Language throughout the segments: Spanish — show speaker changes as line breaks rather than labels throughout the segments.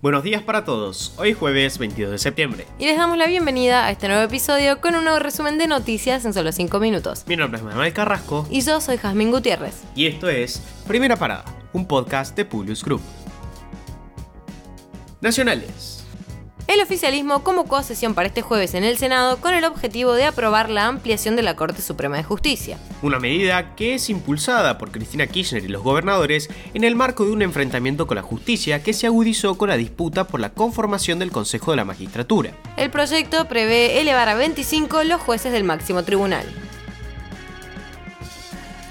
Buenos días para todos, hoy es jueves 22 de septiembre.
Y les damos la bienvenida a este nuevo episodio con un nuevo resumen de noticias en solo 5 minutos.
Mi nombre es Manuel Carrasco
Y yo soy Jazmín Gutiérrez.
y esto es Primera Parada, un podcast de Publius Group. Nacionales.
El oficialismo convocó a sesión para este jueves en el Senado con el objetivo de aprobar la ampliación de la Corte Suprema de Justicia.
Una medida que es impulsada por Cristina Kirchner y los gobernadores en el marco de un enfrentamiento con la justicia que se agudizó con la disputa por la conformación del Consejo de la Magistratura.
El proyecto prevé elevar a 25 los jueces del máximo tribunal.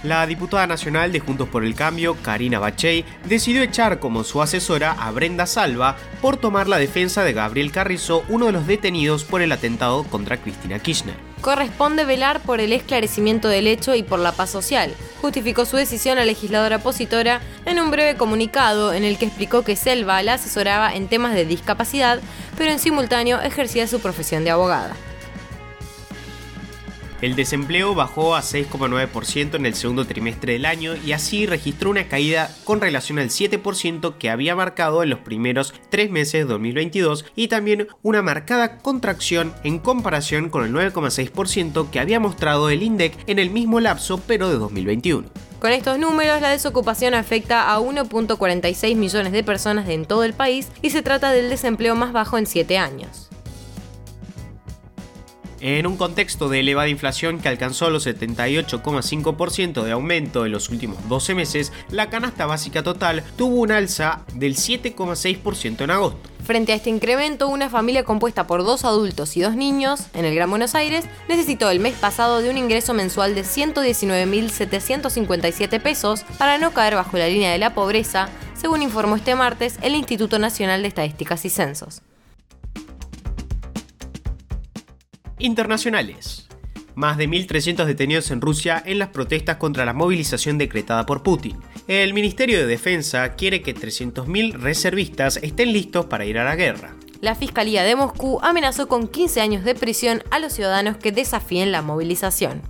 La diputada nacional de Juntos por el Cambio, Karina Bachey, decidió echar como su asesora a Brenda Salva por tomar la defensa de Gabriel Carrizo, uno de los detenidos por el atentado contra Cristina Kirchner.
Corresponde velar por el esclarecimiento del hecho y por la paz social. Justificó su decisión la legisladora opositora en un breve comunicado en el que explicó que Selva la asesoraba en temas de discapacidad, pero en simultáneo ejercía su profesión de abogada.
El desempleo bajó a 6,9% en el segundo trimestre del año y así registró una caída con relación al 7% que había marcado en los primeros tres meses de 2022 y también una marcada contracción en comparación con el 9,6% que había mostrado el INDEC en el mismo lapso pero de 2021.
Con estos números, la desocupación afecta a 1.46 millones de personas en todo el país y se trata del desempleo más bajo en 7 años.
En un contexto de elevada inflación que alcanzó los 78,5% de aumento en los últimos 12 meses, la canasta básica total tuvo un alza del 7,6% en agosto.
Frente a este incremento, una familia compuesta por dos adultos y dos niños en el Gran Buenos Aires necesitó el mes pasado de un ingreso mensual de 119.757 pesos para no caer bajo la línea de la pobreza, según informó este martes el Instituto Nacional de Estadísticas y Censos.
Internacionales. Más de 1.300 detenidos en Rusia en las protestas contra la movilización decretada por Putin. El Ministerio de Defensa quiere que 300.000 reservistas estén listos para ir a la guerra.
La Fiscalía de Moscú amenazó con 15 años de prisión a los ciudadanos que desafíen la movilización.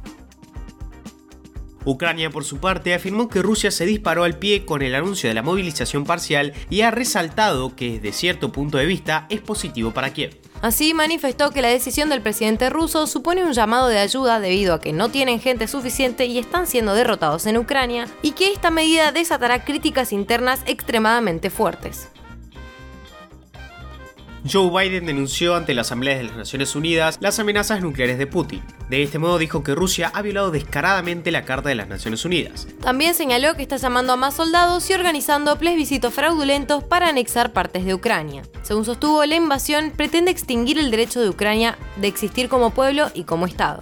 Ucrania, por su parte, afirmó que Rusia se disparó al pie con el anuncio de la movilización parcial y ha resaltado que desde cierto punto de vista es positivo para Kiev.
Así manifestó que la decisión del presidente ruso supone un llamado de ayuda debido a que no tienen gente suficiente y están siendo derrotados en Ucrania, y que esta medida desatará críticas internas extremadamente fuertes.
Joe Biden denunció ante la Asamblea de las Naciones Unidas las amenazas nucleares de Putin. De este modo dijo que Rusia ha violado descaradamente la Carta de las Naciones Unidas.
También señaló que está llamando a más soldados y organizando plebiscitos fraudulentos para anexar partes de Ucrania. Según sostuvo, la invasión pretende extinguir el derecho de Ucrania de existir como pueblo y como Estado.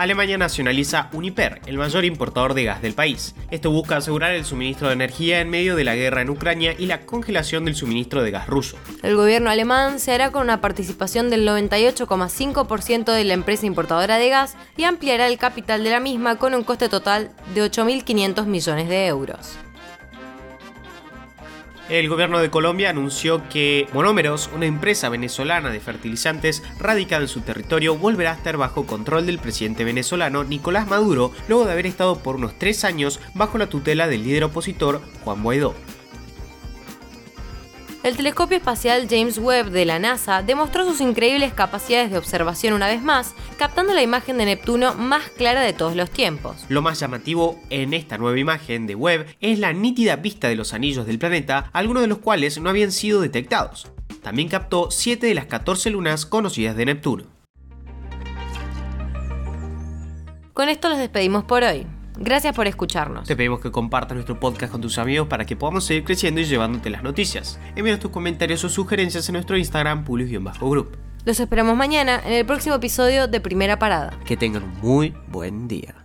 Alemania nacionaliza Uniper, el mayor importador de gas del país. Esto busca asegurar el suministro de energía en medio de la guerra en Ucrania y la congelación del suministro de gas ruso.
El gobierno alemán se hará con una participación del 98,5% de la empresa importadora de gas y ampliará el capital de la misma con un coste total de 8.500 millones de euros.
El gobierno de Colombia anunció que Monómeros, una empresa venezolana de fertilizantes radicada en su territorio, volverá a estar bajo control del presidente venezolano Nicolás Maduro, luego de haber estado por unos tres años bajo la tutela del líder opositor Juan Guaidó.
El telescopio espacial James Webb de la NASA demostró sus increíbles capacidades de observación una vez más, captando la imagen de Neptuno más clara de todos los tiempos.
Lo más llamativo en esta nueva imagen de Webb es la nítida vista de los anillos del planeta, algunos de los cuales no habían sido detectados. También captó 7 de las 14 lunas conocidas de Neptuno.
Con esto los despedimos por hoy. Gracias por escucharnos.
Te pedimos que compartas nuestro podcast con tus amigos para que podamos seguir creciendo y llevándote las noticias. Envíanos tus comentarios o sugerencias en nuestro Instagram, Pulius-Group.
Los esperamos mañana en el próximo episodio de Primera Parada.
Que tengan un muy buen día.